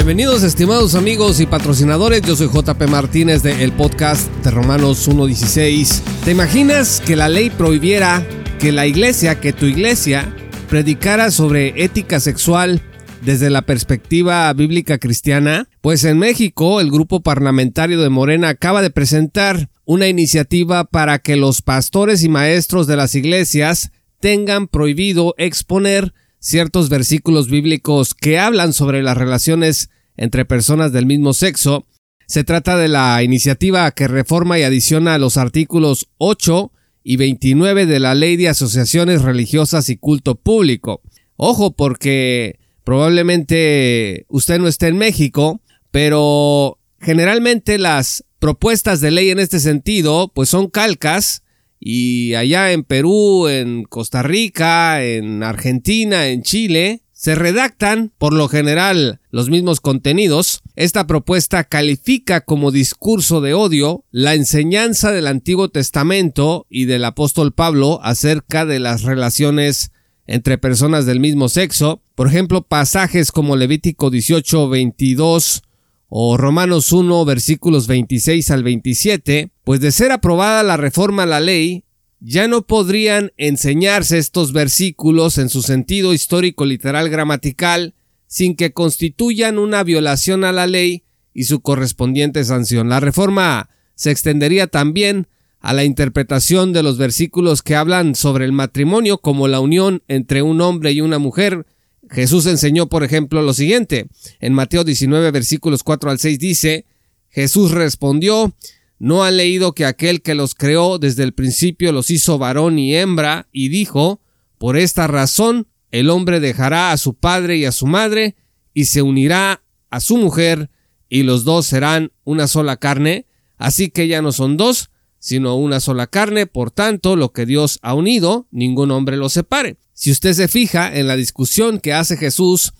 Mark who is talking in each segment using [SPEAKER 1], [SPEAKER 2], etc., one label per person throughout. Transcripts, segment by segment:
[SPEAKER 1] Bienvenidos estimados amigos y patrocinadores, yo soy JP Martínez de el podcast de Romanos 1.16. ¿Te imaginas que la ley prohibiera que la iglesia, que tu iglesia, predicara sobre ética sexual desde la perspectiva bíblica cristiana? Pues en México el grupo parlamentario de Morena acaba de presentar una iniciativa para que los pastores y maestros de las iglesias tengan prohibido exponer ciertos versículos bíblicos que hablan sobre las relaciones entre personas del mismo sexo. Se trata de la iniciativa que reforma y adiciona los artículos 8 y 29 de la Ley de Asociaciones Religiosas y Culto Público. Ojo porque probablemente usted no esté en México, pero generalmente las propuestas de ley en este sentido pues son calcas y allá en Perú, en Costa Rica, en Argentina, en Chile, se redactan, por lo general, los mismos contenidos. Esta propuesta califica como discurso de odio la enseñanza del Antiguo Testamento y del apóstol Pablo acerca de las relaciones entre personas del mismo sexo. Por ejemplo, pasajes como Levítico 18, 22 o Romanos 1 versículos 26 al 27, pues de ser aprobada la reforma a la ley, ya no podrían enseñarse estos versículos en su sentido histórico literal gramatical sin que constituyan una violación a la ley y su correspondiente sanción. La reforma se extendería también a la interpretación de los versículos que hablan sobre el matrimonio como la unión entre un hombre y una mujer, Jesús enseñó, por ejemplo, lo siguiente. En Mateo 19, versículos 4 al 6 dice, Jesús respondió, ¿no ha leído que aquel que los creó desde el principio los hizo varón y hembra? Y dijo, por esta razón el hombre dejará a su padre y a su madre, y se unirá a su mujer, y los dos serán una sola carne, así que ya no son dos, sino una sola carne, por tanto, lo que Dios ha unido, ningún hombre lo separe. Si usted se fija en la discusión que hace Jesús,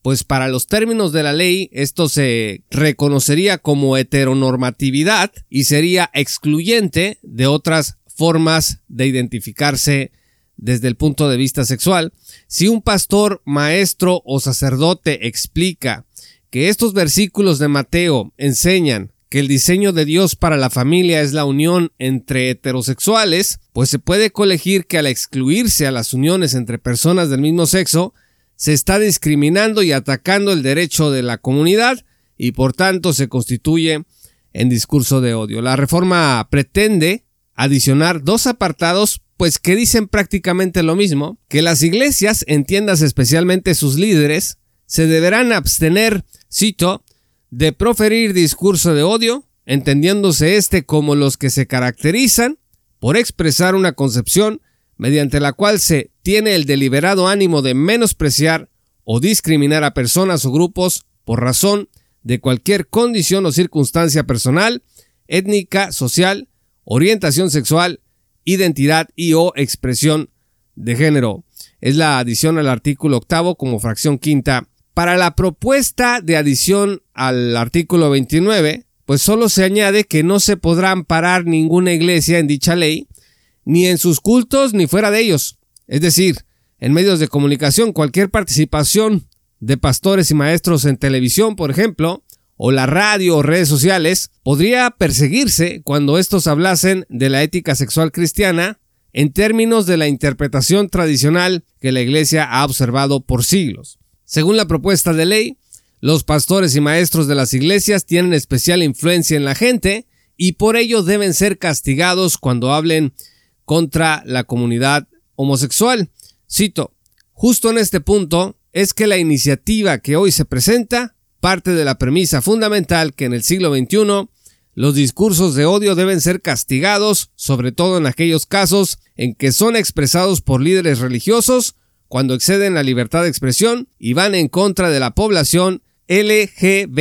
[SPEAKER 1] pues para los términos de la ley esto se reconocería como heteronormatividad y sería excluyente de otras formas de identificarse desde el punto de vista sexual. Si un pastor, maestro o sacerdote explica que estos versículos de Mateo enseñan que el diseño de Dios para la familia es la unión entre heterosexuales, pues se puede colegir que al excluirse a las uniones entre personas del mismo sexo, se está discriminando y atacando el derecho de la comunidad y por tanto se constituye en discurso de odio. La reforma pretende adicionar dos apartados pues que dicen prácticamente lo mismo, que las iglesias, entiendas especialmente sus líderes, se deberán abstener, cito, de proferir discurso de odio, entendiéndose este como los que se caracterizan por expresar una concepción mediante la cual se tiene el deliberado ánimo de menospreciar o discriminar a personas o grupos por razón de cualquier condición o circunstancia personal, étnica, social, orientación sexual, identidad y o expresión de género. Es la adición al artículo octavo como fracción quinta para la propuesta de adición al artículo 29, pues solo se añade que no se podrá amparar ninguna iglesia en dicha ley, ni en sus cultos ni fuera de ellos. Es decir, en medios de comunicación, cualquier participación de pastores y maestros en televisión, por ejemplo, o la radio o redes sociales, podría perseguirse cuando estos hablasen de la ética sexual cristiana en términos de la interpretación tradicional que la Iglesia ha observado por siglos. Según la propuesta de ley, los pastores y maestros de las iglesias tienen especial influencia en la gente y por ello deben ser castigados cuando hablen contra la comunidad homosexual. Cito, justo en este punto es que la iniciativa que hoy se presenta parte de la premisa fundamental que en el siglo XXI los discursos de odio deben ser castigados, sobre todo en aquellos casos en que son expresados por líderes religiosos cuando exceden la libertad de expresión y van en contra de la población LGBTTIQA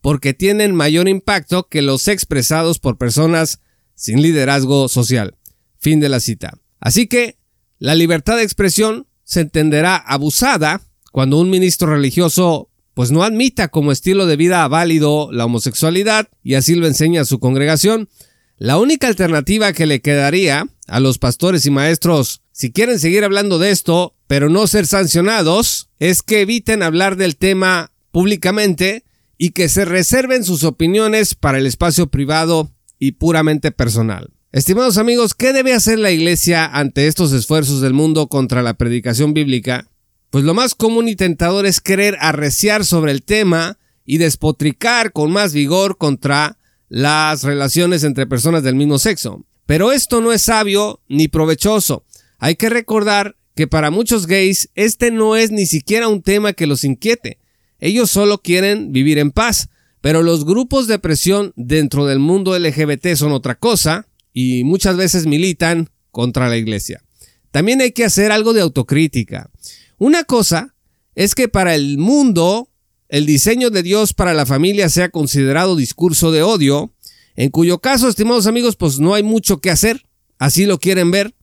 [SPEAKER 1] porque tienen mayor impacto que los expresados por personas sin liderazgo social. Fin de la cita. Así que la libertad de expresión se entenderá abusada cuando un ministro religioso pues no admita como estilo de vida válido la homosexualidad y así lo enseña a su congregación. La única alternativa que le quedaría a los pastores y maestros, si quieren seguir hablando de esto, pero no ser sancionados, es que eviten hablar del tema públicamente y que se reserven sus opiniones para el espacio privado y puramente personal. Estimados amigos, ¿qué debe hacer la Iglesia ante estos esfuerzos del mundo contra la predicación bíblica? Pues lo más común y tentador es querer arreciar sobre el tema y despotricar con más vigor contra las relaciones entre personas del mismo sexo. Pero esto no es sabio ni provechoso. Hay que recordar que para muchos gays este no es ni siquiera un tema que los inquiete. Ellos solo quieren vivir en paz. Pero los grupos de presión dentro del mundo LGBT son otra cosa y muchas veces militan contra la iglesia. También hay que hacer algo de autocrítica. Una cosa es que para el mundo el diseño de Dios para la familia sea considerado discurso de odio, en cuyo caso, estimados amigos, pues no hay mucho que hacer, así lo quieren ver.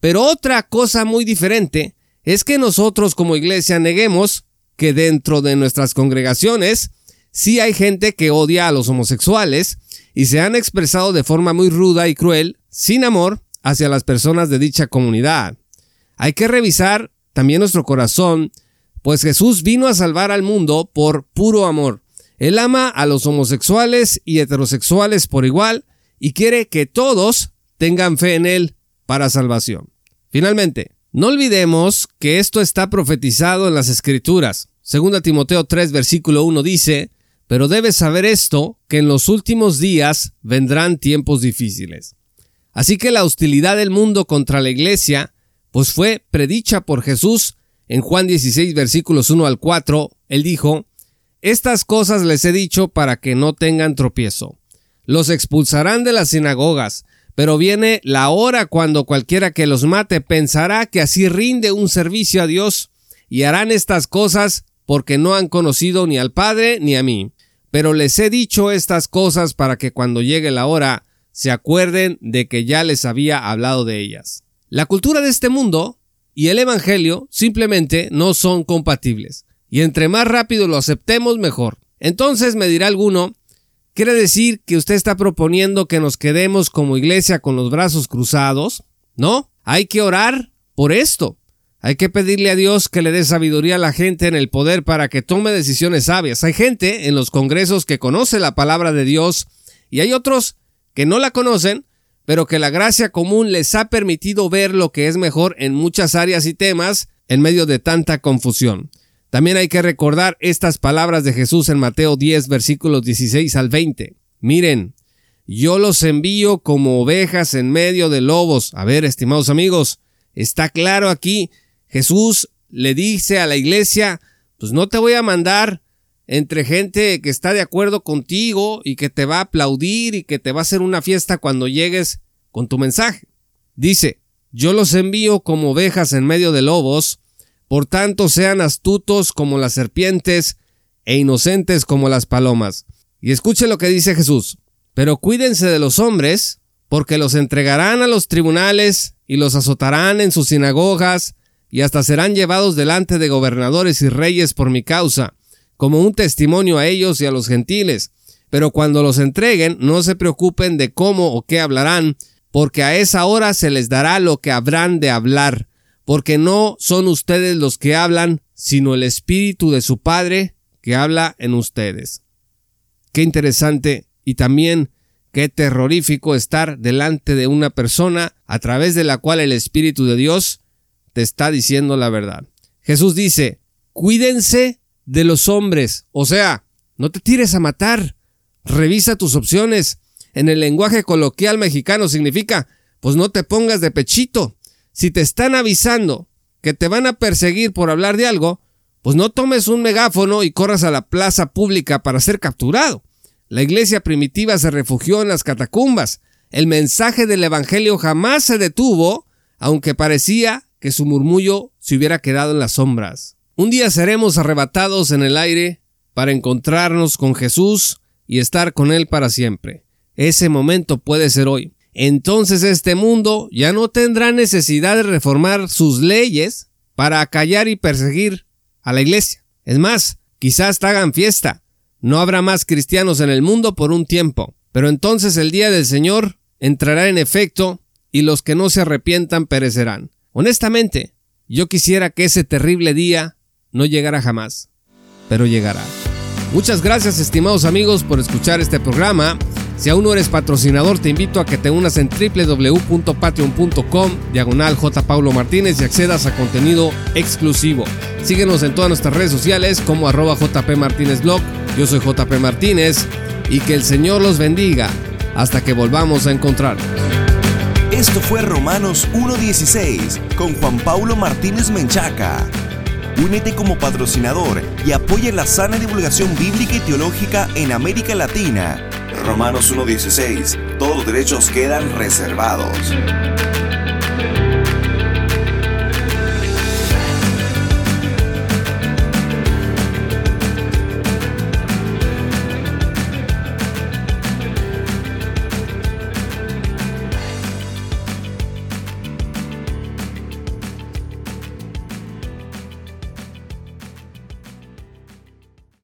[SPEAKER 1] Pero otra cosa muy diferente es que nosotros como iglesia neguemos que dentro de nuestras congregaciones sí hay gente que odia a los homosexuales y se han expresado de forma muy ruda y cruel, sin amor, hacia las personas de dicha comunidad. Hay que revisar también nuestro corazón, pues Jesús vino a salvar al mundo por puro amor. Él ama a los homosexuales y heterosexuales por igual y quiere que todos tengan fe en Él para salvación. Finalmente, no olvidemos que esto está profetizado en las Escrituras. 2 Timoteo 3, versículo 1 dice, pero debes saber esto, que en los últimos días vendrán tiempos difíciles. Así que la hostilidad del mundo contra la iglesia, pues fue predicha por Jesús en Juan 16 versículos 1 al 4. Él dijo, Estas cosas les he dicho para que no tengan tropiezo. Los expulsarán de las sinagogas, pero viene la hora cuando cualquiera que los mate pensará que así rinde un servicio a Dios, y harán estas cosas porque no han conocido ni al Padre ni a mí pero les he dicho estas cosas para que cuando llegue la hora se acuerden de que ya les había hablado de ellas. La cultura de este mundo y el Evangelio simplemente no son compatibles, y entre más rápido lo aceptemos mejor. Entonces me dirá alguno, ¿quiere decir que usted está proponiendo que nos quedemos como iglesia con los brazos cruzados? No, hay que orar por esto. Hay que pedirle a Dios que le dé sabiduría a la gente en el poder para que tome decisiones sabias. Hay gente en los congresos que conoce la palabra de Dios y hay otros que no la conocen, pero que la gracia común les ha permitido ver lo que es mejor en muchas áreas y temas en medio de tanta confusión. También hay que recordar estas palabras de Jesús en Mateo 10 versículos 16 al 20. Miren, yo los envío como ovejas en medio de lobos. A ver, estimados amigos, está claro aquí Jesús le dice a la iglesia, pues no te voy a mandar entre gente que está de acuerdo contigo y que te va a aplaudir y que te va a hacer una fiesta cuando llegues con tu mensaje. Dice, yo los envío como ovejas en medio de lobos, por tanto sean astutos como las serpientes e inocentes como las palomas. Y escuche lo que dice Jesús, pero cuídense de los hombres, porque los entregarán a los tribunales y los azotarán en sus sinagogas, y hasta serán llevados delante de gobernadores y reyes por mi causa, como un testimonio a ellos y a los gentiles. Pero cuando los entreguen, no se preocupen de cómo o qué hablarán, porque a esa hora se les dará lo que habrán de hablar, porque no son ustedes los que hablan, sino el Espíritu de su Padre que habla en ustedes. Qué interesante y también qué terrorífico estar delante de una persona a través de la cual el Espíritu de Dios te está diciendo la verdad. Jesús dice, cuídense de los hombres, o sea, no te tires a matar, revisa tus opciones. En el lenguaje coloquial mexicano significa, pues no te pongas de pechito. Si te están avisando que te van a perseguir por hablar de algo, pues no tomes un megáfono y corras a la plaza pública para ser capturado. La iglesia primitiva se refugió en las catacumbas. El mensaje del Evangelio jamás se detuvo, aunque parecía que su murmullo se hubiera quedado en las sombras. Un día seremos arrebatados en el aire para encontrarnos con Jesús y estar con Él para siempre. Ese momento puede ser hoy. Entonces este mundo ya no tendrá necesidad de reformar sus leyes para acallar y perseguir a la iglesia. Es más, quizás hagan fiesta. No habrá más cristianos en el mundo por un tiempo. Pero entonces el día del Señor entrará en efecto y los que no se arrepientan perecerán. Honestamente, Yo quisiera que ese terrible día no llegara jamás, pero llegará. Muchas gracias estimados amigos por escuchar este programa. Si aún no eres patrocinador, te invito a que te unas en www.patreon.com diagonal J. Martínez y accedas a contenido exclusivo. Síguenos en todas nuestras redes sociales como arroba JP Martínez Blog. Yo soy JP Martínez y que el Señor los bendiga hasta que volvamos a encontrar.
[SPEAKER 2] Esto fue Romanos 1.16 con Juan Paulo Martínez Menchaca. Únete como patrocinador y apoya la sana divulgación bíblica y teológica en América Latina. Romanos 1.16. Todos los derechos quedan reservados.